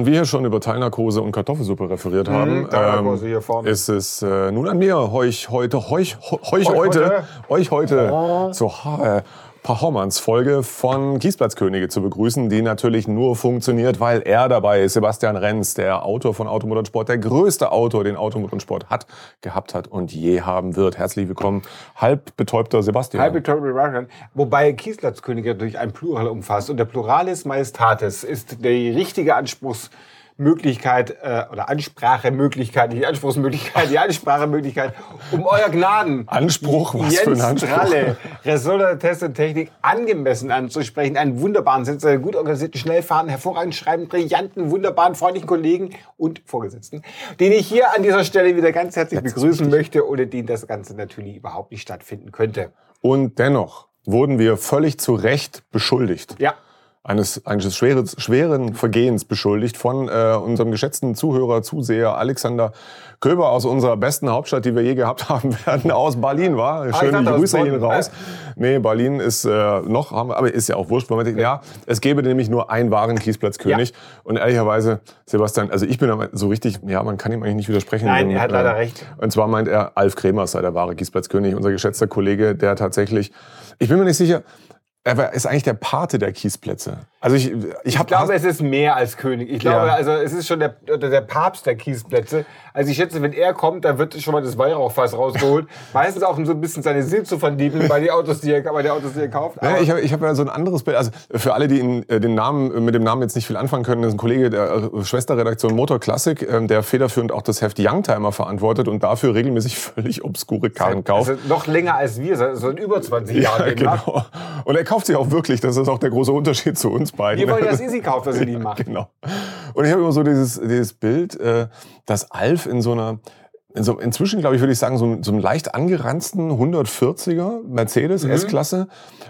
Während wir hier schon über Teilnarkose und Kartoffelsuppe referiert Mhm, haben, ähm, ist es äh, nun an mir, euch heute, euch, euch Euch heute, heute. euch heute Oh. zur Ha- äh, Performance-Folge von Kiesplatzkönige zu begrüßen, die natürlich nur funktioniert, weil er dabei ist, Sebastian Renz, der Autor von Automotorsport, der größte Autor, den Automotorsport hat, gehabt hat und je haben wird. Herzlich willkommen, halb betäubter Sebastian. Halbe Terrible Russian. Wobei Kiesplatzkönige natürlich ein Plural umfasst. Und der Pluralis Majestatis ist die richtige Anspruchsmöglichkeit äh, oder Ansprachemöglichkeit, nicht die Anspruchsmöglichkeit, die Ansprachemöglichkeit, um euer Gnaden. Anspruch? Was Jens für ein Anspruch? Stralle, Ressource, Test und Technik angemessen anzusprechen. Einen wunderbaren Sitz, einen gut organisierten, schnell fahrenden, hervorragend schreibenden, brillanten, wunderbaren, freundlichen Kollegen und Vorgesetzten, den ich hier an dieser Stelle wieder ganz herzlich begrüßen möchte, ohne den das Ganze natürlich überhaupt nicht stattfinden könnte. Und dennoch wurden wir völlig zu Recht beschuldigt. Ja. Eines, eines schweres, schweren Vergehens beschuldigt von äh, unserem geschätzten Zuhörer, Zuseher Alexander Köber aus unserer besten Hauptstadt, die wir je gehabt haben werden, aus Berlin war. Schöne aus Grüße gehen raus. Nee, Berlin ist äh, noch, haben aber ist ja auch wurscht. Moment, Ja, es gäbe nämlich nur einen wahren Kiesplatzkönig. Und ehrlicherweise, Sebastian, also ich bin so richtig, ja, man kann ihm eigentlich nicht widersprechen. Nein, denn, er hat leider recht. Und zwar meint er, Alf Kremer sei der wahre Kiesplatzkönig, unser geschätzter Kollege, der tatsächlich, ich bin mir nicht sicher, er ist eigentlich der Pate der Kiesplätze. Also ich, ich, Ich glaube, es ist mehr als König. Ich glaube, Ja. also es ist schon der, der Papst der Kiesplätze. Also ich schätze, wenn er kommt, dann wird schon mal das Weihrauchfass rausgeholt. Meistens auch um so ein bisschen seine Seele zu verdieben bei den Autos, die er, bei den Autos, die er kauft. Ja, ich habe ich hab ja so ein anderes Bild. Also für alle, die in, äh, den Namen, äh, mit dem Namen jetzt nicht viel anfangen können, ist ein Kollege der äh, Schwesterredaktion Motor Classic, ähm, der federführend auch das Heft Youngtimer verantwortet und dafür regelmäßig völlig obskure Karren kauft. Also noch länger als wir, so in über 20 Jahren. Ja, demnach. genau. Kauft sie auch wirklich. Das ist auch der große Unterschied zu uns beiden. Wir wollen, dass Easy kauft, was ihr nie macht. Genau. Und ich habe immer so dieses, dieses Bild, äh, dass Alf in so einer, in so, inzwischen glaube ich, würde ich sagen, so, so einem leicht angeranzten 140er Mercedes Mhm. S-Klasse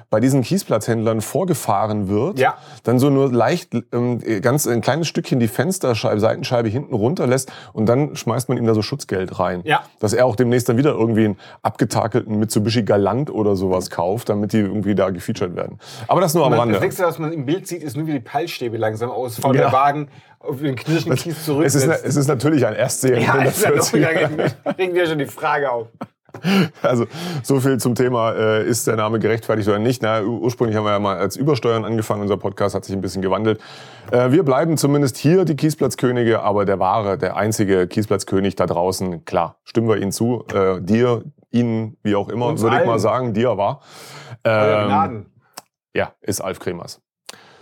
bei diesen Kiesplatzhändlern vorgefahren wird. Ja. Dann so nur leicht, ähm, ganz ein kleines Stückchen die Fensterscheibe, Seitenscheibe hinten runterlässt und dann schmeißt man ihm da so Schutzgeld rein. Ja. Dass er auch demnächst dann wieder irgendwie einen abgetakelten Mitsubishi Galant oder sowas kauft, damit die irgendwie da gefeatured werden. Aber das nur am Rande. das nächste, was man im Bild sieht, ist nur wie die Peilstäbe langsam ausfahren. Ja. Der Wagen auf den knirschenden Kies zurück. Es ist, es ist natürlich ein Erstsehen. ja, in ist ja noch, 140er. da kriegen wir schon die Frage auf. Also so viel zum Thema, äh, ist der Name gerechtfertigt oder nicht. Na, ur- ursprünglich haben wir ja mal als Übersteuern angefangen. Unser Podcast hat sich ein bisschen gewandelt. Äh, wir bleiben zumindest hier die Kiesplatzkönige, aber der wahre, der einzige Kiesplatzkönig da draußen, klar, stimmen wir Ihnen zu. Äh, dir, Ihnen, wie auch immer, würde ich mal sagen, dir war. Ähm, ja, ist Alf Kremers.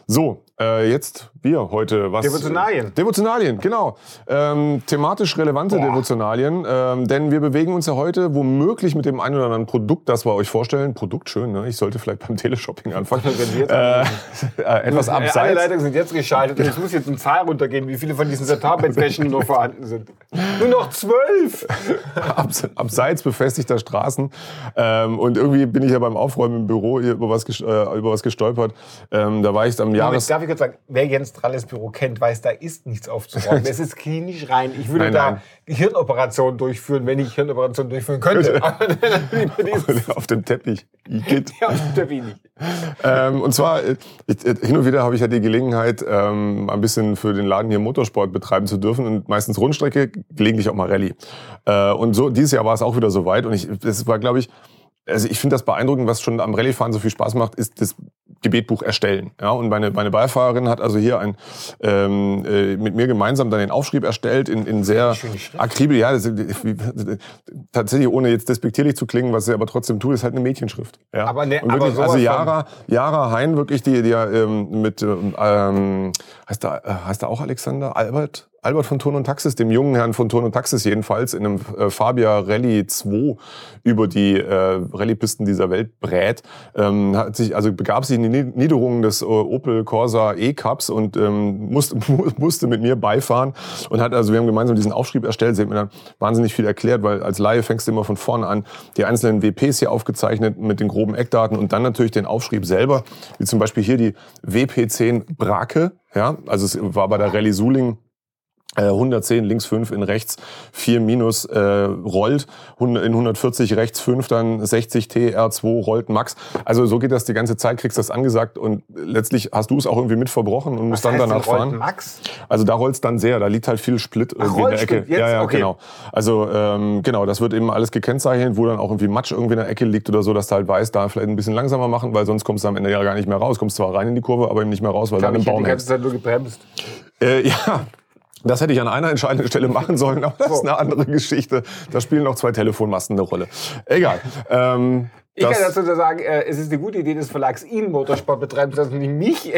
So, äh, jetzt wir heute was. Devotionalien. Devotionalien, genau. Ähm, thematisch relevante Boah. Devotionalien, ähm, denn wir bewegen uns ja heute womöglich mit dem einen oder anderen Produkt, das wir euch vorstellen. Produkt schön, ne? Ich sollte vielleicht beim Teleshopping anfangen. Äh, äh, etwas Äh, Alle abseits. Leitungen sind jetzt geschaltet es muss jetzt eine Zahl runtergehen, wie viele von diesen Satarbettflächen noch vorhanden sind. Nur noch zwölf! abs abseits befestigter Straßen. Ähm, und irgendwie bin ich ja beim Aufräumen im Büro hier über was, äh, über was gestolpert. Ähm, da war ich am Jahres... Moment, ich kurz sagen, wer Jens Tralles Büro kennt, weiß, da ist nichts aufzuräumen. es ist klinisch rein. Ich würde Nein, da nein. Hirnoperationen durchführen, wenn ich Hirnoperationen durchführen könnte. Auf dem Teppich. Igitt. ja, der wenig. ähm, und zwar, äh, ich, äh, hin und wieder habe ich ja die Gelegenheit, ähm, ein bisschen für den Laden hier Motorsport betreiben zu dürfen und meistens Rundstrecke, gelegentlich auch mal Rallye. Äh, und so, dieses Jahr war es auch wieder so weit und ich, das war, glaube ich, also ich finde das beeindruckend, was schon am Rallyefahren so viel Spaß macht, ist das Gebetbuch erstellen. Ja, und meine, meine Beifahrerin hat also hier ein, ähm, äh, mit mir gemeinsam dann den Aufschrieb erstellt in, in sehr akribel. Ja, das, tatsächlich ohne jetzt despektierlich zu klingen, was sie aber trotzdem tut, ist halt eine Mädchenschrift. Ja. Aber ne- und aber wirklich, sowas also Jara, Jara Hein, wirklich, die, die ja ähm, mit, ähm, ähm, heißt da, äh, heißt da auch Alexander Albert? Albert von Ton und Taxis, dem jungen Herrn von Ton und Taxis jedenfalls, in einem äh, Fabia Rallye 2 über die äh, Rallyepisten dieser Welt brät, ähm, hat sich, also begab sich in die Nied- Niederungen des äh, Opel Corsa E-Cups und ähm, musste, musste mit mir beifahren und hat also, wir haben gemeinsam diesen Aufschrieb erstellt, sie hat mir dann wahnsinnig viel erklärt, weil als Laie fängst du immer von vorne an, die einzelnen WPs hier aufgezeichnet mit den groben Eckdaten und dann natürlich den Aufschrieb selber, wie zum Beispiel hier die WP10 Brake, ja, also es war bei der Rallye Suling 110 links 5 in rechts 4 minus äh, rollt, in 140 rechts 5 dann 60 T R2 rollt Max. Also so geht das die ganze Zeit, kriegst das angesagt und letztlich hast du es auch irgendwie mit verbrochen und musst Was dann danach fahren. Max? Also da rollt's dann sehr, da liegt halt viel Split irgendwie in der Ecke. Jetzt? Ja, ja, Okay. genau. Also ähm, genau, das wird eben alles gekennzeichnet, wo dann auch irgendwie Matsch irgendwie in der Ecke liegt oder so, dass du halt weißt, da vielleicht ein bisschen langsamer machen, weil sonst kommst du am Ende ja gar nicht mehr raus. Kommst zwar rein in die Kurve, aber eben nicht mehr raus, weil habe dann im Baum die ganze Zeit nur gebremst. Äh, ja, das hätte ich an einer entscheidenden Stelle machen sollen, aber das ist eine andere Geschichte. Da spielen noch zwei Telefonmasten eine Rolle. Egal. Ähm, Ich kann dazu sagen, äh, es ist eine gute Idee des Verlags, ihn Motorsport betreibt, dass nicht mich.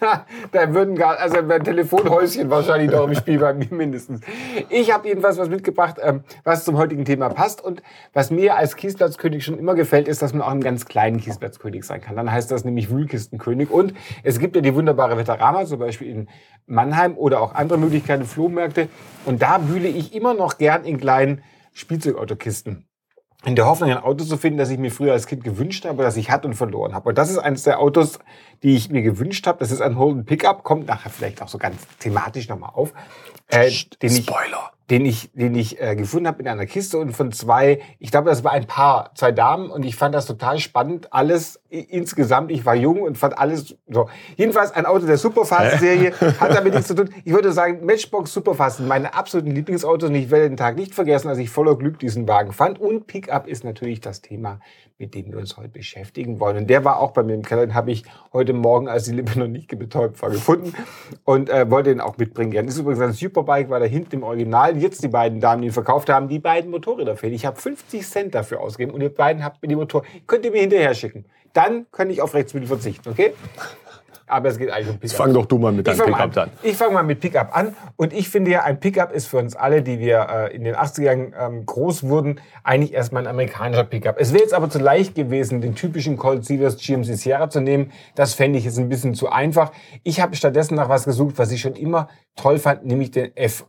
da würden gar, also ein Telefonhäuschen wahrscheinlich noch im Spiel bei mir mindestens. Ich habe jedenfalls was mitgebracht, ähm, was zum heutigen Thema passt und was mir als Kiesplatzkönig schon immer gefällt, ist, dass man auch einen ganz kleinen Kiesplatzkönig sein kann. Dann heißt das nämlich Wühlkistenkönig und es gibt ja die wunderbare Veterama, zum Beispiel in Mannheim oder auch andere Möglichkeiten, Flohmärkte und da wühle ich immer noch gern in kleinen Spielzeugautokisten in der Hoffnung, ein Auto zu finden, das ich mir früher als Kind gewünscht habe, das ich hatte und verloren habe. Und das ist eines der Autos, die ich mir gewünscht habe. Das ist ein Holden Pickup, kommt nachher vielleicht auch so ganz thematisch nochmal auf. Äh, Spoiler. Den ich, den ich äh, gefunden habe in einer Kiste und von zwei, ich glaube, das war ein Paar, zwei Damen und ich fand das total spannend. Alles insgesamt, ich war jung und fand alles so. Jedenfalls ein Auto der Superfast-Serie, hat damit nichts zu tun. Ich würde sagen, Matchbox Superfast sind meine absoluten Lieblingsautos und ich werde den Tag nicht vergessen, als ich voller Glück diesen Wagen fand. Und Pickup ist natürlich das Thema, mit dem wir uns heute beschäftigen wollen. Und der war auch bei mir im Keller, den habe ich heute Morgen, als die Lippe noch nicht betäubt war, gefunden und äh, wollte ihn auch mitbringen. Das ist übrigens ein Superbike, war da hinten im Original. Jetzt die beiden Damen, die ihn verkauft haben, die beiden Motorräder fehlen. Ich habe 50 Cent dafür ausgegeben und ihr beiden habt mir die Motor, könnt ihr mir hinterher schicken. Dann kann ich auf Rechtsmittel verzichten, okay? Aber es geht eigentlich um Pickup. fang doch du mal mit deinem Pickup an. an. Ich fange mal mit Pickup an. Und ich finde ja, ein Pickup ist für uns alle, die wir äh, in den 80ern ähm, groß wurden, eigentlich erstmal ein amerikanischer Pickup. Es wäre jetzt aber zu leicht gewesen, den typischen Colt Seavers GMC Sierra zu nehmen. Das fände ich jetzt ein bisschen zu einfach. Ich habe stattdessen nach was gesucht, was ich schon immer toll fand, nämlich den F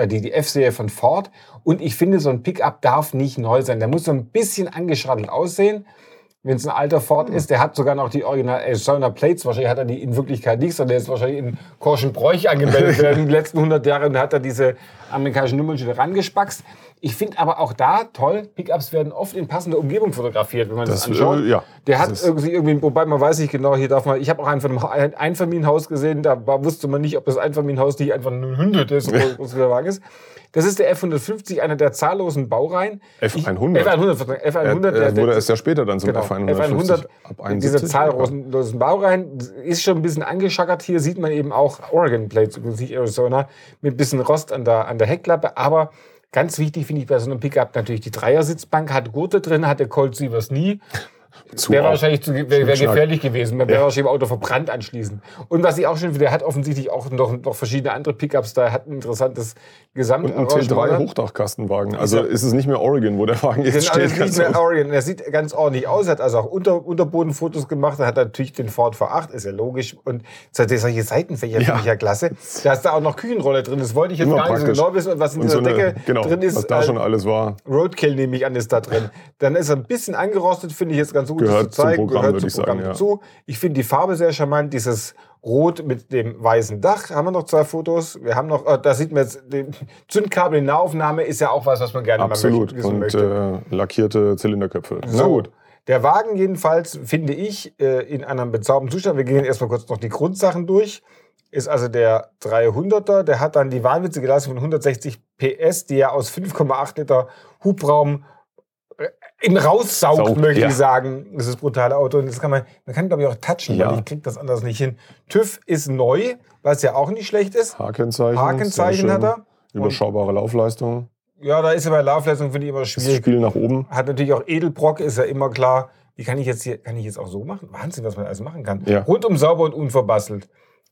äh, die, die F-Serie von Ford. Und ich finde, so ein Pickup darf nicht neu sein. Der muss so ein bisschen angeschraddelt aussehen. Wenn es ein alter Ford ist, der hat sogar noch die Original Arizona Plates. Wahrscheinlich hat er die in Wirklichkeit nicht, sondern der ist wahrscheinlich in Korschenbräuch angemeldet in den letzten 100 Jahren und hat er diese amerikanischen Nummernschilder rangespackst. Ich finde aber auch da toll, Pickups werden oft in passender Umgebung fotografiert, wenn man das, Das, anschaut. äh, ja, der hat irgendwie, irgendwie, wobei man weiß nicht genau, hier darf man, ich habe auch einen von einem ein Einfamilienhaus gesehen, da war, wusste man nicht, ob das Einfamilienhaus nicht einfach ein Hündel ist was der Wagen ist. Das ist der F150, einer der zahllosen Baureihen. F100? Ich, F100, Verzeihung, Er, F100, der- er wurde erst ja später dann zum Genau, F150. F100, ab diese 71. zahllosen Baureihen, ist schon ein bisschen angeschackert. Hier sieht man eben auch Oregon Plates, übrigens nicht Arizona, mit ein bisschen Rost an der, an der Heckklappe. Aber ganz wichtig finde ich bei so einem Pickup natürlich die Dreiersitzbank, hat Gurte drin, hat der Colt Sievers nie. Zu Wäre wahrscheinlich zu, wär, wär gefährlich gewesen. Man wäre wahrscheinlich im Auto verbrannt anschließend. Und was ich auch schon finde, der hat offensichtlich auch noch, noch verschiedene andere Pickups. Da hat ein interessantes Und ein Gesamtarrangement. T3-Hochdachkastenwagen. Also ja- ist es nicht mehr Oregon, wo der Wagen jetzt Genau, steht. das ist nicht mehr oft. Orion. Er sieht ganz ordentlich aus, hat also auch Unter, Unterbodenfotos gemacht. Er hat natürlich den Ford V8, ist ja logisch. Und so- solche Seitenfächer Ja. finde ich ja klasse. Da ist da auch noch Küchenrolle drin. Das wollte ich jetzt Immer gar nicht so praktisch. genau wissen. Und was in Und dieser so eine, Decke genau, drin ist, was da äh, schon alles war. Roadkill nehme ich an, ist da drin. Dann ist er ein bisschen angerostet, finde ich jetzt ganz gut das Gehört zu zeigen. Programm, Gehört zum ich sagen, Programm ja. dazu. Ich finde die Farbe sehr charmant. Dieses Rot mit dem weißen Dach. Haben wir noch zwei Fotos? Wir haben noch, äh, da sieht man jetzt, den Zündkabel in Nahaufnahme ist ja auch was, was man gerne Absolut. mal möchte, wissen Und möchte. äh, lackierte Zylinderköpfe. Na So, gut. der Wagen jedenfalls finde ich äh, in einem bezaubernden Zustand. Wir gehen erstmal kurz noch die Grundsachen durch. Ist also der 300er, der hat dann die wahnwitzige Leistung von 160 PS, die er aus 5,8 Liter Hubraum in raussaugt, Saugt, möchte ja. ich sagen. Das ist das brutale Auto. Und das kann man, man kann glaube ich auch touchen, Ja. weil ich krieg das anders nicht hin. TÜV ist neu, was ja auch nicht schlecht ist. Hakenzeichen. Hakenzeichen hat er. Und Überschaubare Laufleistung. ja, da ist er bei Laufleistung, finde ich immer Das schwierig. Spiel nach oben. Hat natürlich auch Edelbrock, ist ja immer klar. Wie kann ich jetzt hier, kann ich jetzt auch so machen? Wahnsinn, was man alles machen kann. Ja. Rundum sauber und unverbastelt.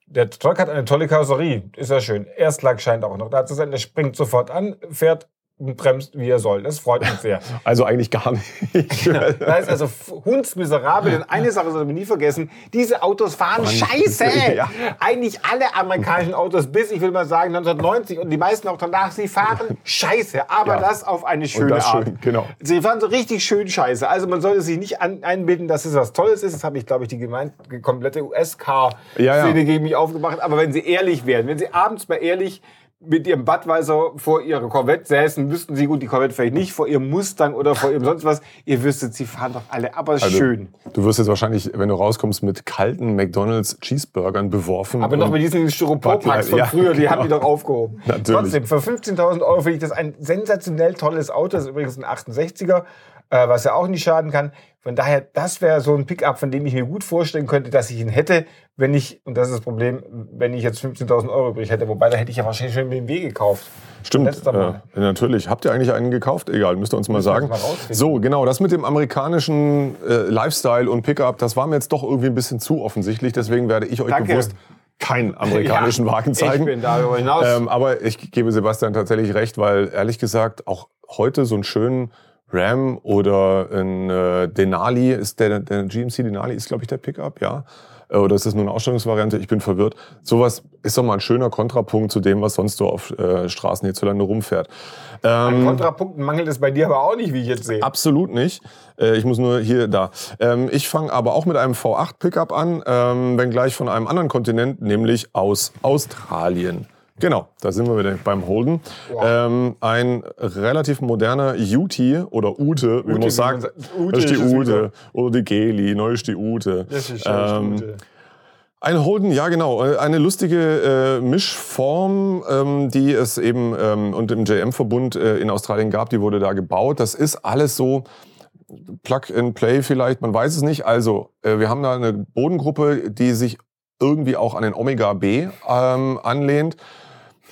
Der Truck hat eine tolle Karosserie. Ist ja schön. Erstlack scheint auch noch da zu sein. Der springt sofort an, fährt bremst, wie er soll. Das freut mich sehr. Also eigentlich gar nicht. Da ist also hundsmiserabel. Denn eine Sache soll man nie vergessen. Diese Autos fahren scheiße. Ja. Eigentlich alle amerikanischen Autos bis, ich will mal sagen, 1990 und die meisten auch danach, sie fahren scheiße. Aber Ja. das auf eine schöne das Art. schön, genau. Sie fahren so richtig schön scheiße. Also man sollte sich nicht an, einbilden, dass es was Tolles ist. Das habe ich, glaube ich, die, gemeint, die komplette US-Car-Szene Ja, ja. gegen mich aufgemacht. Aber wenn Sie ehrlich wären, wenn Sie abends mal ehrlich mit ihrem Budweiser vor ihrer Corvette säßen, wüssten sie gut, die Corvette vielleicht nicht, vor ihrem Mustang oder vor ihrem sonst was. Ihr wüsstet, sie fahren doch alle, aber Also, schön. Du wirst jetzt wahrscheinlich, wenn du rauskommst, mit kalten McDonalds Cheeseburgern beworfen. Aber noch mit diesen Styroporpacks von Ja, früher, die haben die genau. doch aufgehoben. Natürlich. Trotzdem, für 15.000 Euro finde ich das ein sensationell tolles Auto. Das ist übrigens ein 68er, äh, was ja auch nicht schaden kann. Von daher, das wäre so ein Pickup, von dem ich mir gut vorstellen könnte, dass ich ihn hätte, wenn ich, und das ist das Problem, wenn ich jetzt 15.000 Euro übrig hätte. Wobei, da hätte ich ja wahrscheinlich schon einen BMW gekauft. Stimmt, äh, natürlich. Habt ihr eigentlich einen gekauft? Egal, müsst ihr uns mal Müssen sagen. mal so, genau, das mit dem amerikanischen äh, Lifestyle und Pickup, das war mir jetzt doch irgendwie ein bisschen zu offensichtlich. Deswegen werde ich euch Danke. bewusst keinen amerikanischen Ja, Wagen zeigen. Ich bin darüber hinaus. Ähm, aber ich gebe Sebastian tatsächlich recht, weil ehrlich gesagt auch heute so einen schönen Ram oder ein äh, Denali ist der, der GMC Denali ist glaube ich der Pickup, ja. Äh, Oder ist das nur eine Ausstellungsvariante? Ich bin verwirrt. Sowas ist doch mal ein schöner Kontrapunkt zu dem, was sonst so auf äh, Straßen hierzulande rumfährt. An Ähm, Kontrapunkten mangelt es bei dir aber auch nicht, wie ich jetzt sehe. Absolut nicht. Äh, Ich muss nur hier, da. Ähm, Ich fange aber auch mit einem V8 Pickup an, ähm, wenngleich von einem anderen Kontinent, nämlich aus Australien. Genau, da sind wir wieder beim Holden. Wow. Ähm, ein relativ moderner Ute oder Ute, wie Ute, man sagt. Ute das ist die Ute. Oder die Geli, neu ist die Ute. Das ist. Ähm, Gute. ein Holden, ja genau. Äh, Eine lustige äh, Mischform, ähm, die es eben ähm, und im JM-Verbund äh, in Australien gab, die wurde da gebaut. Das ist alles so Plug and Play vielleicht, man weiß es nicht. Also äh, wir haben da eine Bodengruppe, die sich irgendwie auch an den Omega B ähm, anlehnt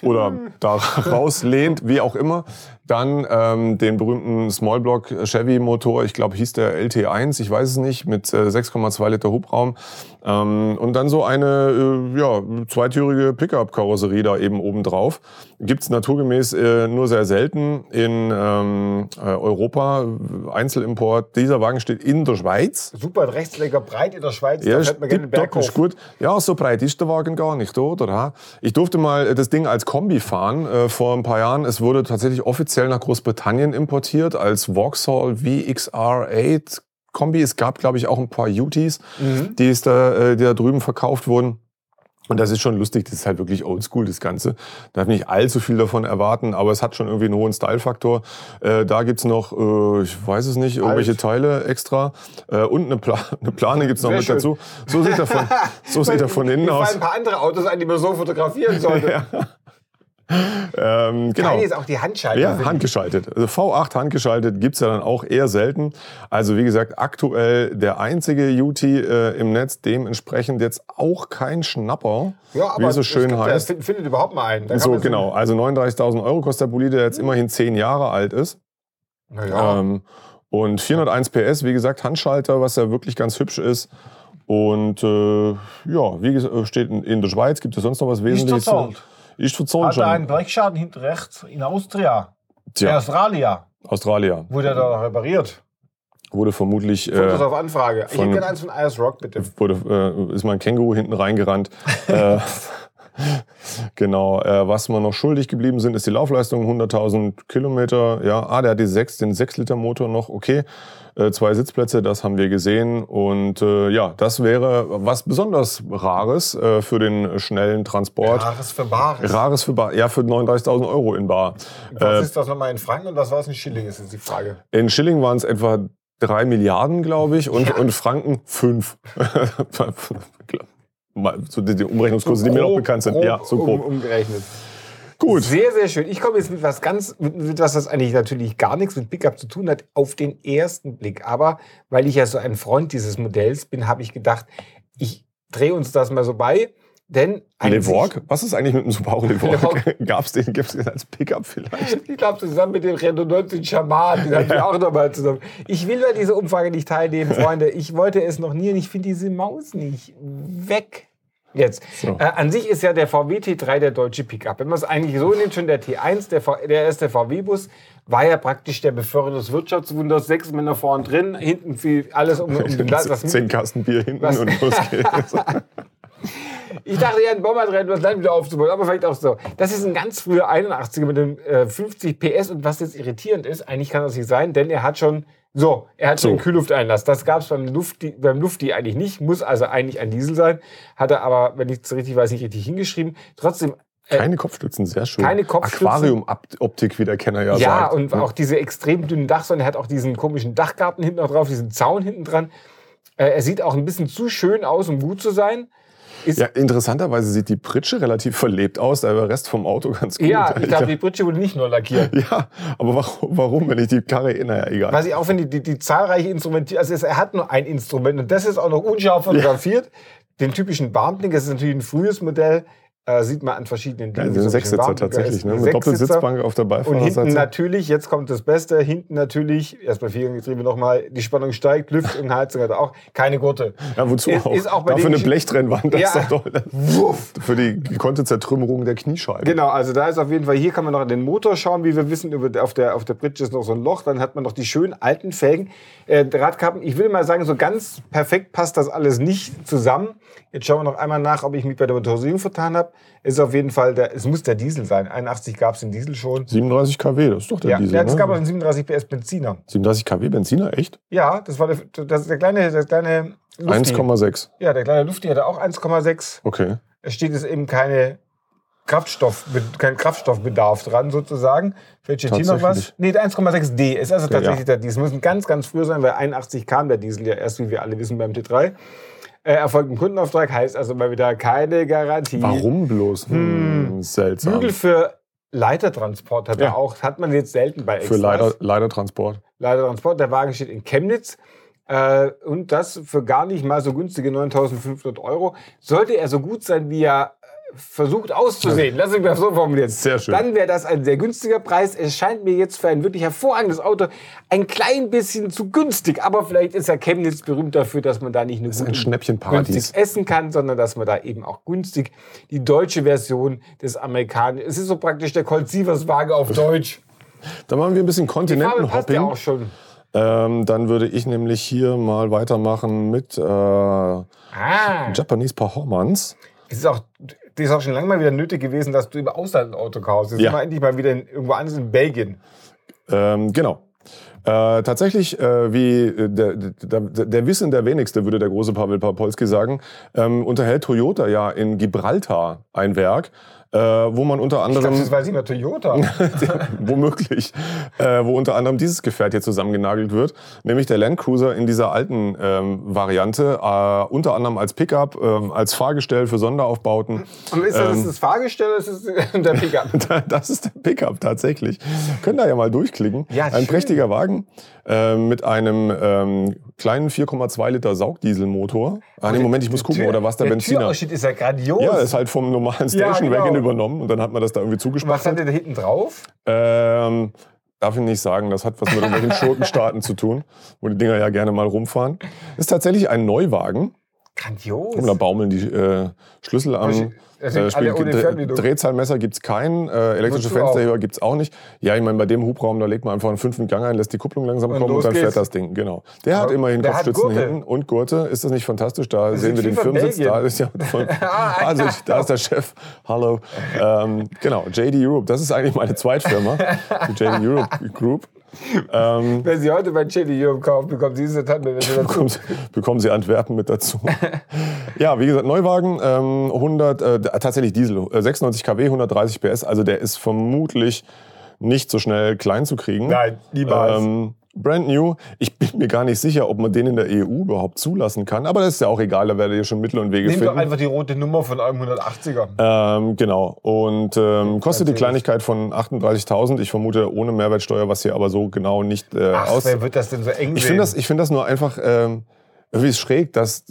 oder daraus lehnt, wie auch immer. Dann ähm, den berühmten Smallblock Chevy Motor, ich glaube hieß der LT1, ich weiß es nicht, mit äh, 6,2 Liter Hubraum. Ähm, und dann so eine äh, ja, zweitürige Pickup-Karosserie da eben oben drauf. Gibt's naturgemäß äh, nur sehr selten in ähm, äh, Europa. Einzelimport. Dieser Wagen steht in der Schweiz. Super Rechtslenker, breit in der Schweiz, Ja, da fährt man gerne den Berg tipptopp, ist hoch. gut. Ja, so breit ist der Wagen gar nicht, oder? Ich durfte mal äh, das Ding als Kombi fahren äh, vor ein paar Jahren. Es wurde tatsächlich offiziell nach Großbritannien importiert als Vauxhall VXR8 Kombi. Es gab, glaube ich, auch ein paar Utis, Mhm. die, es da, äh, die da drüben verkauft wurden. Und das ist schon lustig, das ist halt wirklich oldschool, das Ganze. Darf nicht allzu viel davon erwarten, aber es hat schon irgendwie einen hohen Style-Faktor. Äh, da gibt's noch, äh, ich weiß es nicht, irgendwelche Alt. Teile extra. Äh, und eine, Pla eine Plane gibt's noch Sehr mit schön. dazu. So sieht er von, so sieht er von innen aus. ein paar andere Autos ein, die man so fotografieren sollte. Ähm, genau. Geil ist auch die Handschaltung. Ja, handgeschaltet. Also V8 handgeschaltet gibt's ja dann auch eher selten. Also wie gesagt, aktuell der einzige UT äh, im Netz, dementsprechend jetzt auch kein Schnapper, Ja, aber wie es so es schön gibt ja- heißt. find- Findet überhaupt mal einen. So, genau. Also 39.000 Euro kostet der Bolide, der jetzt immerhin 10 Jahre alt ist. Naja. Ähm, und 401 PS, wie gesagt, Handschalter, was ja wirklich ganz hübsch ist. Und äh, ja, wie gesagt, steht in, in der Schweiz. Gibt es sonst noch was Wesentliches? zu- verzollt. Ist verzollt Hat er einen schon. Blechschaden hinten rechts in Austria. In Tja, Australien. Australier. Wurde er da repariert? Wurde vermutlich... Äh, auf Anfrage. Ich von- hätte gerne eins von IS Rock, bitte. wurde, äh, ist mal ein Känguru hinten reingerannt. äh, genau. Äh, was wir noch schuldig geblieben sind, ist die Laufleistung. 100.000 Kilometer. Ja, ah, der hat die 6, den 6-Liter-Motor noch. Okay. Äh, zwei Sitzplätze, das haben wir gesehen. Und äh, ja, das wäre was besonders Rares äh, für den schnellen Transport. Rares für Bares. Rares für Bar, ja, für 39.000 Euro in Bar. Was Äh, ist das nochmal in Franken und was war es in Schilling, ist jetzt die Frage. in Schilling waren es etwa drei Milliarden, glaube ich, und, Ja. und Franken fünf. So die, die Umrechnungskurse, die mir noch bekannt sind. ja, so grob. Um, umgerechnet. Gut. Sehr, sehr schön. Ich komme jetzt mit was ganz, mit, mit was, das eigentlich natürlich gar nichts mit Pickup zu tun hat, auf den ersten Blick. Aber weil ich ja so ein Freund dieses Modells bin, habe ich gedacht, ich drehe uns das mal so bei. Denn an Levorg? Was ist eigentlich mit dem Subaru Levorg? Gab's den, gibt's den als Pickup vielleicht? Ich glaube, zusammen mit dem Renault 19 Schaman, den haben wir auch nochmal zusammen. Ich will bei dieser Umfrage nicht teilnehmen, Freunde. Ich wollte es noch nie und ich finde diese Maus nicht weg. Jetzt. So. Äh, an sich ist ja der VW T3 der deutsche Pickup. Wenn man es eigentlich so nimmt, schon der T1, der, V- der erste VW-Bus, war ja praktisch der Beförderer des Wirtschaftswunders. Sechs Männer vorn drin, hinten viel alles um, um den. Das, Zehn Kasten Bier hinten Was? und los geht's. ich dachte ja, ein Bomber drin, das Land wieder aufzubauen, aber vielleicht auch so. Das ist ein ganz früher 81er mit dem äh, 50 PS und was jetzt irritierend ist, eigentlich kann das nicht sein, denn er hat schon so, er hat schon So. einen Kühllufteinlass. Das gab es beim Lufti, beim Lufti eigentlich nicht, muss also eigentlich ein Diesel sein. Hat er aber, wenn ich es richtig weiß, nicht richtig hingeschrieben. Trotzdem Keine Kopfstützen, sehr schön. keine Kopfstützen. Aquarium-Optik, wie der Kenner ja, Ja, sagt. und auch diese extrem dünnen Dachsäulen. Er hat auch diesen komischen Dachgarten hinten noch drauf, diesen Zaun hinten dran. Äh, er sieht auch ein bisschen zu schön aus, um gut zu sein. Ist, Ja, ja, interessanterweise sieht die Pritsche relativ verlebt aus, der Rest vom Auto ganz gut. ich glaube, die Britsche wurde nicht nur lackiert. ja, aber warum, warum, wenn ich die Karre, naja, egal. Was ich auch finde, die, die zahlreiche Instrumente, also er hat nur ein Instrument und das ist auch noch unscharf fotografiert. Den typischen Barmblinker, das ist natürlich ein frühes Modell, äh, sieht man an verschiedenen Ja, Dingen. den So Sechssitzer tatsächlich, ne? mit. Doppelsitzbank auf der Und hinten Beifahrerseite. natürlich, jetzt kommt das Beste, hinten natürlich, erst bei Vierganggetriebe nochmal, die Spannung steigt, Lüftung und Heizung hat auch, keine Gurte. Ja, wozu Ist- auch? ist auch bei Dafür eine Blechtrennwand, das Ja. ist doch toll. Wuff. Für die gekonnte Zertrümmerung der Kniescheibe. Genau, also da ist auf jeden Fall, hier kann man noch an den Motor schauen, wie wir wissen, über, auf, der, auf der Bridge ist noch so ein Loch, dann hat man noch die schönen alten Felgen. Äh, Radkappen, ich will mal sagen, so ganz perfekt passt das alles nicht zusammen. Jetzt schauen wir noch einmal nach, ob ich mich bei der Motorisierung vertan habe. Ist auf jeden Fall, der, es muss der Diesel sein. 81 gab es den Diesel schon. 37 kW, das ist doch der Ja, Diesel. ja, es ne? gab auch einen 37 PS Benziner. 37 kW Benziner, echt? Ja, das war der, das ist der kleine, der kleine Lufti. 1,6. Ja, der kleine Lufti hatte auch 1,6. Okay. Es steht jetzt eben keine Kraftstoff, kein Kraftstoffbedarf dran sozusagen. Vielleicht steht hier noch was. Nee, der 1,6D ist also tatsächlich ja. der Diesel. Muss ganz, ganz früh sein, weil 81 kam der Diesel ja erst, wie wir alle wissen, beim T3. Äh, erfolgt ein Kundenauftrag, heißt also mal wieder keine Garantie. Warum bloß? Hm, seltsam. Bügel für Leitertransport hat Ja. auch, hat man jetzt selten bei Für Extras. Leider, Leidertransport. Leitertransport. Der Wagen steht in Chemnitz. Äh, und das für gar nicht mal so günstige 9.500 Euro. Sollte er so gut sein, wie er versucht auszusehen, lass mich mal so formulieren, Sehr schön. dann wäre das ein sehr günstiger Preis. Es scheint mir jetzt für ein wirklich hervorragendes Auto ein klein bisschen zu günstig. Aber vielleicht ist ja Chemnitz berühmt dafür, dass man da nicht nur günstig essen kann, sondern dass man da eben auch günstig die deutsche Version des amerikanischen. Es ist so praktisch der Colt Sievers Wagen auf Deutsch. Da machen wir ein bisschen passt ja Kontinentenhopping. auch schon. Ähm, dann würde ich nämlich hier mal weitermachen mit äh, Ah. Japanese Performance. Es ist auch, das ist auch schon lange mal wieder nötig gewesen, dass du über Ausland ein Auto kaufst. Jetzt Ja. sind wir endlich mal wieder in, irgendwo anders in Belgien. Ähm, genau. Äh, tatsächlich, äh, wie äh, der, der, der Wissen der wenigste, würde der große Pavel Papolski sagen, ähm, unterhält Toyota ja in Gibraltar ein Werk, äh, wo man unter Ich anderem glaube, das weiß ich mal Toyota. womöglich, äh, wo unter anderem dieses Gefährt hier zusammengenagelt wird, nämlich der Land Cruiser in dieser alten ähm, Variante, äh, unter anderem als Pickup, ähm, als Fahrgestell für Sonderaufbauten. Und ist das Ähm, das Fahrgestell oder ist das der Pickup? Das ist der Pickup tatsächlich. Können da ja mal durchklicken. Ja, Ein schön. prächtiger Wagen äh, mit einem ähm, kleinen 4,2 Liter Saugdieselmotor. Ah, nee, Moment, ich muss gucken, oder was der, Benziner? Türausschnitt ist ja grandios. Ja, ist halt vom normalen Ja, Station genau. Wagon übernommen und dann hat man das da irgendwie Und was hat der da hinten drauf? Ähm, darf ich nicht sagen, das hat was mit irgendwelchen Schurkenstaaten zu tun, wo die Dinger ja gerne mal rumfahren. Ist tatsächlich ein Neuwagen. Grandios. Und da baumeln die äh, Schlüssel am Also, äh, Dre-. Drehzahlmesser gibt's keinen, äh, elektrische Fensterheber gibt's auch nicht. Ja, ich meine, bei dem Hubraum, da legt man einfach einen fünften Gang ein, lässt die Kupplung langsam Und kommen und dann geht's. fährt das Ding. Genau. Der hat Aber immerhin der hat Kopfstützen Gurte. hinten und Gurte. Ist das nicht fantastisch? Da sehen sieht wir den Firmensitz. Da ist ja von, also, da ist der Chef. Hallo. Ähm, genau, JD Europe. Das ist eigentlich meine Zweitfirma. Die JD Europe Group. Ähm, Wenn Sie heute bei Chili Europe kaufen, bekommen Sie diese Tante dazu. bekommen, Sie, bekommen Sie Antwerpen mit dazu. ja, wie gesagt, Neuwagen, ähm, 100, äh, tatsächlich Diesel, äh, 96 kW, 130 PS, also der ist vermutlich nicht so schnell klein zu kriegen. Nein, niemals. Ähm, brand new. Ich bin mir gar nicht sicher, ob man den in der EU überhaupt zulassen kann, aber das ist ja auch egal, da werdet ihr schon Mittel und Wege doch finden. einfach die rote Nummer von einem 180er. Ähm, genau. Und ähm, kostet die. Kleinigkeit von 38.000. Ich vermute ohne Mehrwertsteuer, was hier aber so genau nicht äh, Ach, aus. wer wird das denn so eng Ich finde das, ich finde das nur einfach ähm, irgendwie ist schräg, dass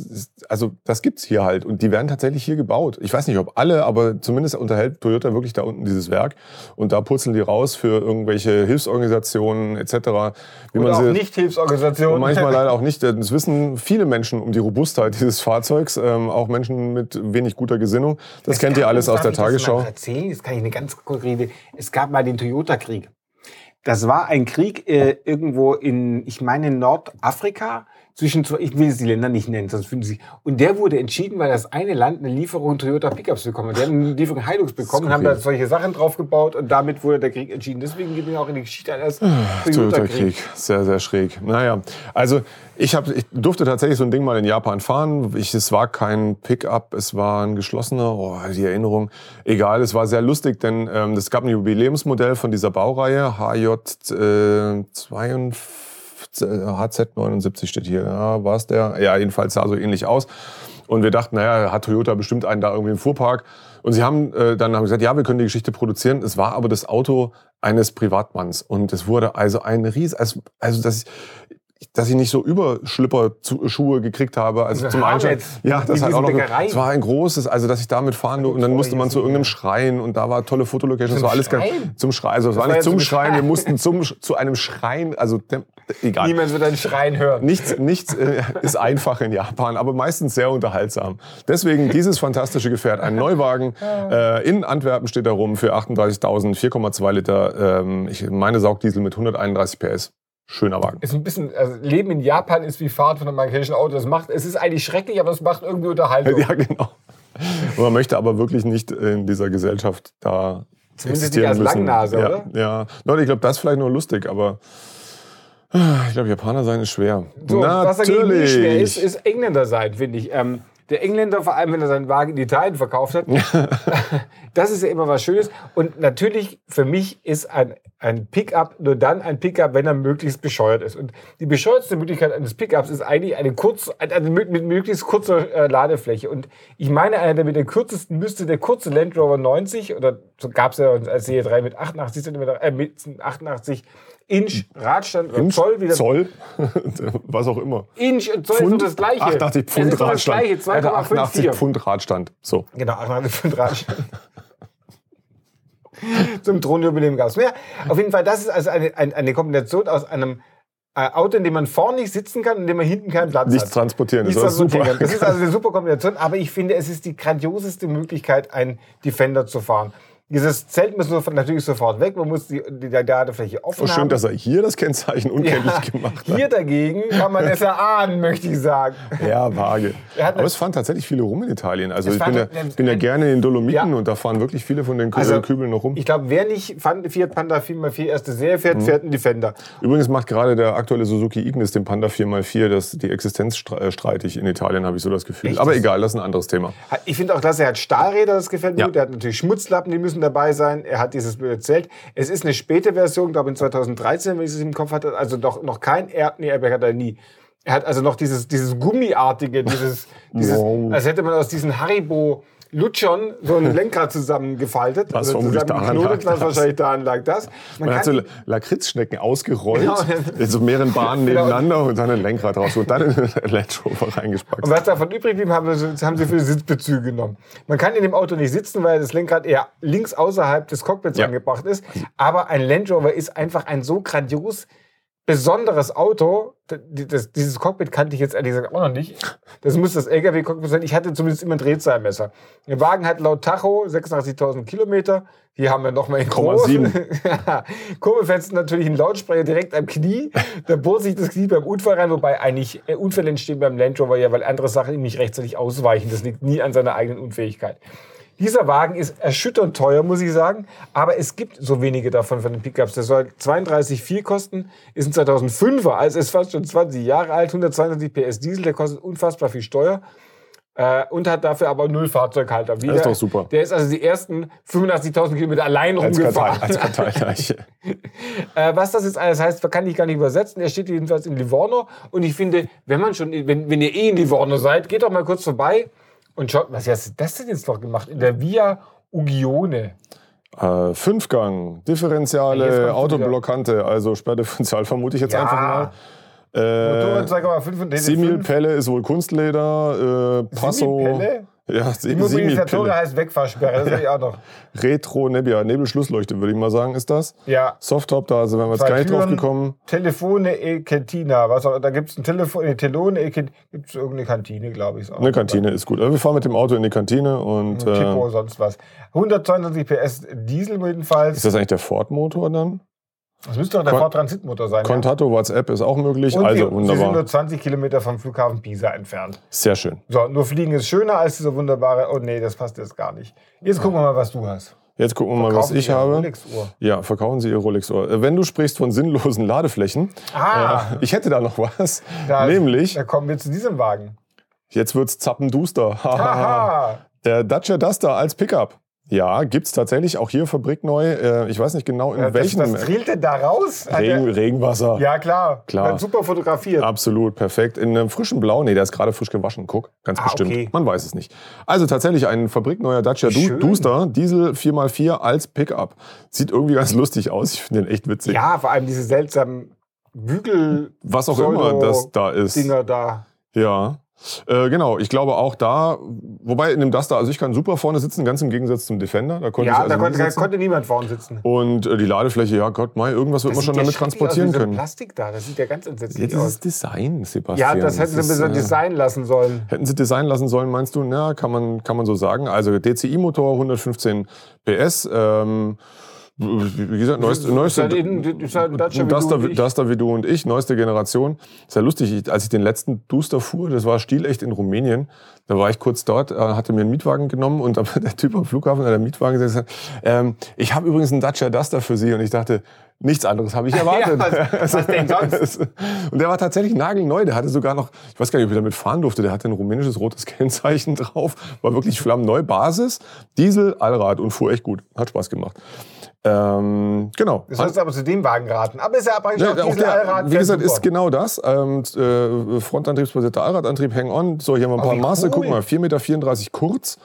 also das gibt's hier halt und die werden tatsächlich hier gebaut. Ich weiß nicht, ob alle, aber zumindest unterhält Toyota wirklich da unten dieses Werk und da purzeln die raus für irgendwelche Hilfsorganisationen etc. Wie Oder auch sie Nicht-Hilfsorganisationen. und manchmal leider auch nicht. Das wissen viele Menschen um die Robustheit dieses Fahrzeugs, ähm, auch Menschen mit wenig guter Gesinnung. Das Es kennt ihr alles aus der ich das mal Tagesschau. erzählen? Jetzt kann ich eine ganz konkrete. Es gab mal den Toyota-Krieg. Das war ein Krieg äh, irgendwo in, ich meine, Nordafrika zwischen zwei, ich will jetzt die Länder nicht nennen, sonst finden sie. Und der wurde entschieden, weil das eine Land eine Lieferung Toyota Pickups bekommen hat. Die haben eine Lieferung Hilux bekommen, haben da solche Sachen draufgebaut und damit wurde der Krieg entschieden. Deswegen geht mir auch in die Geschichte als Toyota-Krieg. Sehr, sehr schräg. Naja, also ich, hab, ich durfte tatsächlich so ein Ding mal in Japan fahren. Ich, es war kein Pickup, es war ein geschlossener, oh, die Erinnerung. Egal, es war sehr lustig, denn ähm, es gab ein Jubiläumsmodell von dieser Baureihe, HJ äh, 42 HZ79 steht hier. Ja, war es der? Ja, jedenfalls sah so ähnlich aus. Und wir dachten, naja, hat Toyota bestimmt einen da irgendwie im Fuhrpark. Und sie haben äh, dann haben gesagt, ja, wir können die Geschichte produzieren. Es war aber das Auto eines Privatmanns. Und es wurde also ein Ries, also, also das, dass ich nicht so Überschlipper-Schuhe gekriegt habe. Also zum Einschalten. Ja, das halt auch noch. Es war ein großes, also dass ich damit fahren durfte. Und dann musste man zu irgendeinem Schrein und da war tolle Fotolocation. Das war alles ganz, zum Schrein. Also es war nicht zum Schrein. Wir mussten zum, zu einem Schrein. Also egal. Niemand wird einen Schrein hören. Nichts, nichts äh, ist einfach in Japan, aber meistens sehr unterhaltsam. Deswegen dieses fantastische Gefährt, ein Neuwagen. Äh, in Antwerpen steht da rum für 38.000, 4,2 Liter. Ähm, ich meine Saugdiesel mit 131 PS. Schöner Wagen. Ist ein bisschen, also Leben in Japan ist wie Fahrt von einem amerikanischen Auto. Das macht, es ist eigentlich schrecklich, aber es macht irgendwie Unterhaltung. Ja, genau. Und man möchte aber wirklich nicht in dieser Gesellschaft da Zumindest nicht als müssen. Langnase, ja, oder? Ja, Leute, ich glaube, das ist vielleicht nur lustig, aber ich glaube, Japaner sein ist schwer. So, was dagegen nicht Natürlich. schwer ist, ist Engländer sein, finde ich. Ähm, der Engländer, vor allem wenn er seinen Wagen in Italien verkauft hat, das ist ja immer was Schönes. Und natürlich, für mich ist ein, ein Pickup nur dann ein Pickup, wenn er möglichst bescheuert ist. Und die bescheuertste Möglichkeit eines Pickups ist eigentlich eine kurz, eine, mit, mit möglichst kurzer äh, Ladefläche. Und ich meine, einer der mit der kürzesten müsste der kurze Land Rover 90 oder so gab es ja als Serie 3 mit 88 Zentimeter, äh, mit 88 Inch Radstand oder Inch, Zoll, wie das Zoll, was auch immer. Inch und Zoll ist Pfund, doch das gleiche. 88 Pfund ist das Radstand. gleiche, Er hatte 88 2,54. Pfund Radstand. So. Genau, 88 Pfund Radstand. Zum Thronjubiläum gab es mehr. Auf jeden Fall, das ist also eine, eine, eine Kombination aus einem äh, Auto, in dem man vorne nicht sitzen kann und in dem man hinten keinen Platz Nichts hat. transportieren. Nichts das ist transportieren super. kann. Das ist also eine super Kombination, aber ich finde, es ist die grandioseste Möglichkeit, einen Defender zu fahren. Dieses Zelt muss natürlich sofort weg, man muss die, die Ladefläche offen So haben. schön, dass er hier das Kennzeichen unkenntlich gemacht hat. Hier dagegen kann man es erahnen, möchte ich sagen. Ja, vage. Er Aber es fahren tatsächlich viele rum in Italien. Also ich bin ja, bin ja gerne in den Dolomiten Ja. und da fahren wirklich viele von den Kü Also, Kübeln noch rum. Ich glaube, wer nicht Fiat Panda 4x4 erste Serie fährt, fährt einen Defender. Übrigens macht gerade der aktuelle Suzuki Ignis dem Panda 4x4 das, die Existenz äh, streitig in Italien, habe ich so das Gefühl. Echt? Aber egal, das ist ein anderes Thema. Ich finde auch klasse, er hat Stahlräder, das gefällt mir Ja. gut. Er hat natürlich Schmutzlappen, die müssen dabei sein. Er hat dieses blöde Zelt. Es ist eine späte Version, glaube in 2013, wenn ich es im Kopf hatte. Also noch, noch kein Air, nee, Airbag hat er nie. Er hat also noch dieses, dieses Gummiartige, dieses, dieses Wow. als hätte man aus diesen Haribo Lutschern so ein Lenkrad zusammengefaltet. Was vermutlich daran lag das. wahrscheinlich daran lag das. Man, Man hat so Lakritzschnecken ausgerollt, Genau. in so mehreren Bahnen Genau. nebeneinander und dann ein Lenkrad raus und dann in den Land Rover reingespackt. Und was davon übrig blieb, haben, sie- haben sie für die Sitzbezüge genommen. Man kann in dem Auto nicht sitzen, weil das Lenkrad eher links außerhalb des Cockpits Ja. angebracht ist. Aber ein Land Rover ist einfach ein so grandios besonderes Auto. Das, dieses Cockpit kannte ich jetzt ehrlich gesagt auch noch nicht. Das muss das LKW-Cockpit sein. Ich hatte zumindest immer ein Drehzahlmesser. Der Wagen hat laut Tacho 86.000 Kilometer. Hier haben wir nochmal in groß. 0,7. Kurbelfenster natürlich ein Lautsprecher direkt am Knie. Da bohrt sich das Knie beim Unfall rein, wobei eigentlich äh, Unfälle entstehen beim Land Rover ja, weil andere Sachen ihm nicht rechtzeitig ausweichen. Das liegt nie an seiner eigenen Unfähigkeit. Dieser Wagen ist erschütternd teuer, muss ich sagen, aber es gibt so wenige davon von den Pickups. Der soll 32,4 kosten, ist ein 2005er, also ist fast schon 20 Jahre alt, 122 PS Diesel, der kostet unfassbar viel Steuer. Äh, und hat dafür aber null Fahrzeughalter. Wieder. ist doch super. Der ist also die ersten 85.000 Kilometer allein Als, rumgefahren. Kartei, als Karteileiche. Äh, was das jetzt alles heißt, kann ich gar nicht übersetzen. Er steht jedenfalls in Livorno. Und ich finde, wenn man schon, wenn, wenn ihr eh in Livorno seid, geht doch mal kurz vorbei und schaut, was hast du das denn jetzt noch gemacht? In der Via Ugione. Äh, Fünfgang, Differentiale, Autoblockante, also Sperrdifferential vermute ich jetzt Ja. einfach mal. Äh, Motorradzeige mal 5 und DD5. Similpelle ist wohl Kunstleder, äh, Passo. Similpelle? Ja, Die Sim- Mobilisatoren Similpelle. heißt Wegfahrsperre, das will ich auch noch. Retro Nebia, Nebelschlussleuchte, würde ich mal sagen, ist das. Ja. Softtop, da sind wir jetzt Zwei gar nicht drauf gekommen. Telefone e Cantina. Was auch, da gibt es ein Telefon, eine Telone e Cantina. Gibt es irgendeine Kantine, glaube ich. auch Eine Kantine ist gut. Also wir fahren mit dem Auto in die Kantine und Tipo, äh, sonst was. 122 PS Diesel jedenfalls. ist das eigentlich der Ford-Motor dann? Das müsste doch der Kon- Ford Transitmotor sein. Contato WhatsApp ist auch möglich. ja? Und also wir, Sie sind wunderbar. nur 20 Kilometer vom Flughafen Pisa entfernt. Sehr schön. So, nur Fliegen ist schöner als dieser wunderbare. Oh nee, das passt jetzt gar nicht. Jetzt gucken wir mal, was du hast. Jetzt gucken wir mal, was ich Sie habe. Ja, verkaufen Sie Ihr Rolex-Uhr. Äh, Wenn du sprichst von sinnlosen Ladeflächen, Ah, äh, ich hätte da noch was. da, Nämlich, Da kommen wir zu diesem Wagen. jetzt wird's zappenduster. Der Dacia Duster als Pickup. Ja, gibt's tatsächlich auch hier fabrikneu. Äh, ich weiß nicht genau in Ja, welchem. das trillt denn da raus? Regen, Regenwasser. Ja, klar. Klar. Hat super fotografiert. Absolut, perfekt. In einem frischen Blau. Nee, der ist gerade frisch gewaschen. Guck, ganz Ah, bestimmt. okay. Man weiß es nicht. Also tatsächlich ein fabrikneuer Dacia du. Duster, Diesel 4x4 als Pickup. Sieht irgendwie ganz lustig aus. Ich finde den echt witzig. Ja, vor allem diese seltsamen Bügel. Was auch immer das da ist. Dinger da. Ja. Äh, genau, ich glaube auch da, wobei in dem Duster, also ich kann super vorne sitzen, ganz im Gegensatz zum Defender. Da konnte ich Ja, also da konnte, da konnte niemand vorne sitzen. Und äh, die Ladefläche, ja Gott, mei, irgendwas wird Das man schon ja damit transportieren aus, können. Plastik da, das sieht ja ganz entsetzlich Jetzt ist es aus. Design, Ja, Sebastian. das hätten sie ein ist, bisschen äh, designen lassen sollen. Hätten sie designen lassen sollen, meinst du? Ja, kann man, kann man so sagen. Also DCI-Motor, 115 PS. Ähm, wie gesagt, neueste, neueste halt in- ist halt wie Duster, und ich. Duster wie du und ich, neueste Generation. Ist ja lustig, ich, als ich den letzten Duster fuhr, das war stilecht in Rumänien, da war ich kurz dort, äh, hatte mir einen Mietwagen genommen und der Typ am Flughafen hat der Mietwagen gesagt, ähm, ich habe übrigens einen Dacia Duster für Sie und ich dachte, nichts anderes habe ich erwartet. Ja, was- was denn sonst? Und der war tatsächlich nagelneu. Der hatte sogar noch, ich weiß gar nicht, ob ich damit fahren durfte, der hatte ein rumänisches rotes Kennzeichen drauf. War wirklich flammneu. Basis, Diesel, Allrad und fuhr echt gut. Hat Spaß gemacht. Ähm, genau. Du sollst aber zu dem Wagen raten. Aber ist ja aber Ja, auch der, Allrad, wie gesagt, ist genau das. Ähm, äh, Frontantriebsbasierter Allradantrieb, Hang-On. So, hier haben wir ein paar Maße. cool. Guck mal, 4,34 Meter kurz.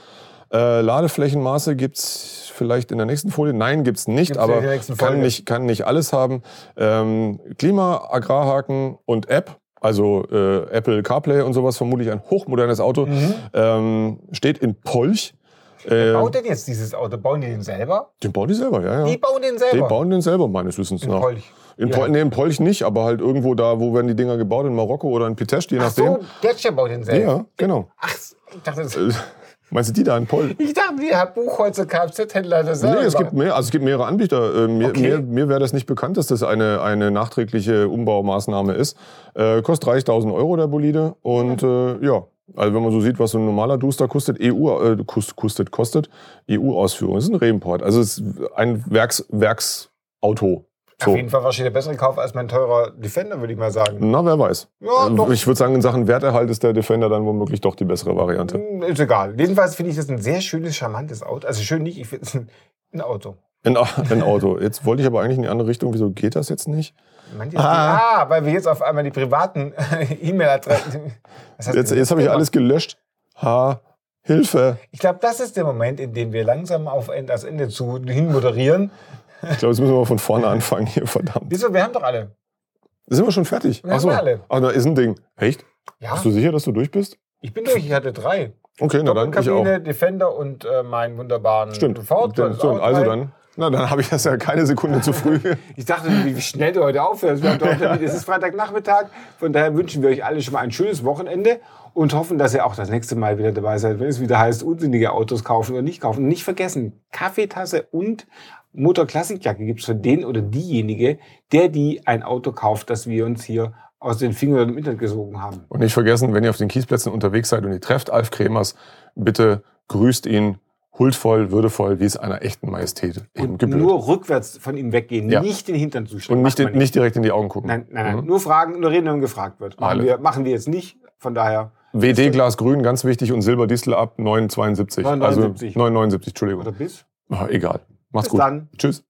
Äh, Ladeflächenmaße gibt's vielleicht in der nächsten Folie. Nein, gibt's nicht, Gibt's aber kann nicht, kann nicht alles haben. Ähm, Klima, Agrarhaken und App. Also äh, Apple CarPlay und sowas, vermutlich ein hochmodernes Auto. Mhm. Ähm, steht in Polch. Äh, Baut denn jetzt dieses Auto? Bauen die den selber? den bauen die selber, ja, ja. Die bauen den Die selber. bauen den selber, meines Wissens in nach. Polch. In, Ja. Pol nee, in Polch nicht, aber halt irgendwo da, wo werden die Dinger gebaut? In Marokko oder in Pitesch, je Ach nachdem. so, Dacia baut den selber. ja, genau. Ach, ich dachte, das, Äh, Meinst du die da in Polch? ich dachte, die Herr Buchholzer Kfz-Händler das Nee, es gibt mehr, also es gibt mehrere Anbieter. Äh, mir Okay. mir, mir wäre das nicht bekannt, dass das eine, eine nachträgliche Umbaumaßnahme ist. Äh, kostet 30.000 Euro der Bolide und äh, ja, also wenn man so sieht, was so ein normaler Duster kostet, EU äh, kostet, kostet, kostet EU-Ausführung. Das ist ein Reimport, also es ist ein Werks, Werksauto. So. Auf jeden Fall wahrscheinlich der bessere Kauf als mein teurer Defender, würde ich mal sagen. Na, wer weiß. Ja, Äh, doch. ich würde sagen, in Sachen Werterhalt ist der Defender dann womöglich doch die bessere Variante. Hm, Ist egal. Jedenfalls finde ich das ein sehr schönes, charmantes Auto. Also schön nicht, ich finde es ein, ein Auto. Ein, ein Auto. Jetzt wollte ich aber eigentlich in die andere Richtung. Wieso geht das jetzt nicht? Manche ah. ah, weil wir jetzt auf einmal die privaten E-Mail-Adressen. Was hast Jetzt, jetzt habe ich alles gelöscht. Ha, Hilfe. Ich glaube, das ist der Moment, in dem wir langsam auf das Ende zu hin moderieren. Ich glaube, jetzt müssen wir mal von vorne anfangen hier, verdammt. Wieso? Wir haben doch alle. Sind wir schon fertig? Wir haben Achso. alle. Ach, da ist ein Ding. Echt? Ja, Bist du sicher, dass du durch bist? ich bin durch. Ich hatte drei. Okay, na dann ich auch. Kabine, Defender und äh, meinen wunderbaren Stimmt. Auch also dann. Na, dann habe ich das ja keine Sekunde zu früh. Ich dachte, wie schnell du heute aufhörst. Wir haben doch- Es ist Freitagnachmittag. Von daher wünschen wir euch alle schon mal ein schönes Wochenende und hoffen, dass ihr auch das nächste Mal wieder dabei seid, wenn es wieder heißt, unsinnige Autos kaufen oder nicht kaufen. Und nicht vergessen, Kaffeetasse und Motor-Klassikjacke gibt es für den oder diejenige, der die ein Auto kauft, das wir uns hier aus den Fingern im Internet gesogen haben. Und nicht vergessen, wenn ihr auf den Kiesplätzen unterwegs seid und ihr trefft Alf Kremers, bitte grüßt ihn huldvoll, würdevoll, wie es einer echten Majestät eben gebührt. nur rückwärts von ihm weggehen, Ja. nicht den Hintern zuschlagen. und nicht, in, nicht direkt in die Augen gucken. Nein, nein, nein. Mhm. Nur fragen, nur reden, wenn gefragt wird. Machen Alle. wir, machen wir jetzt nicht. Von daher, WD-Glas grün, ganz wichtig, und Silberdistel ab 9,72. 9,79. Also 9,79, Entschuldigung. oder bis. Ah, egal. Mach's Bis gut. dann. Tschüss.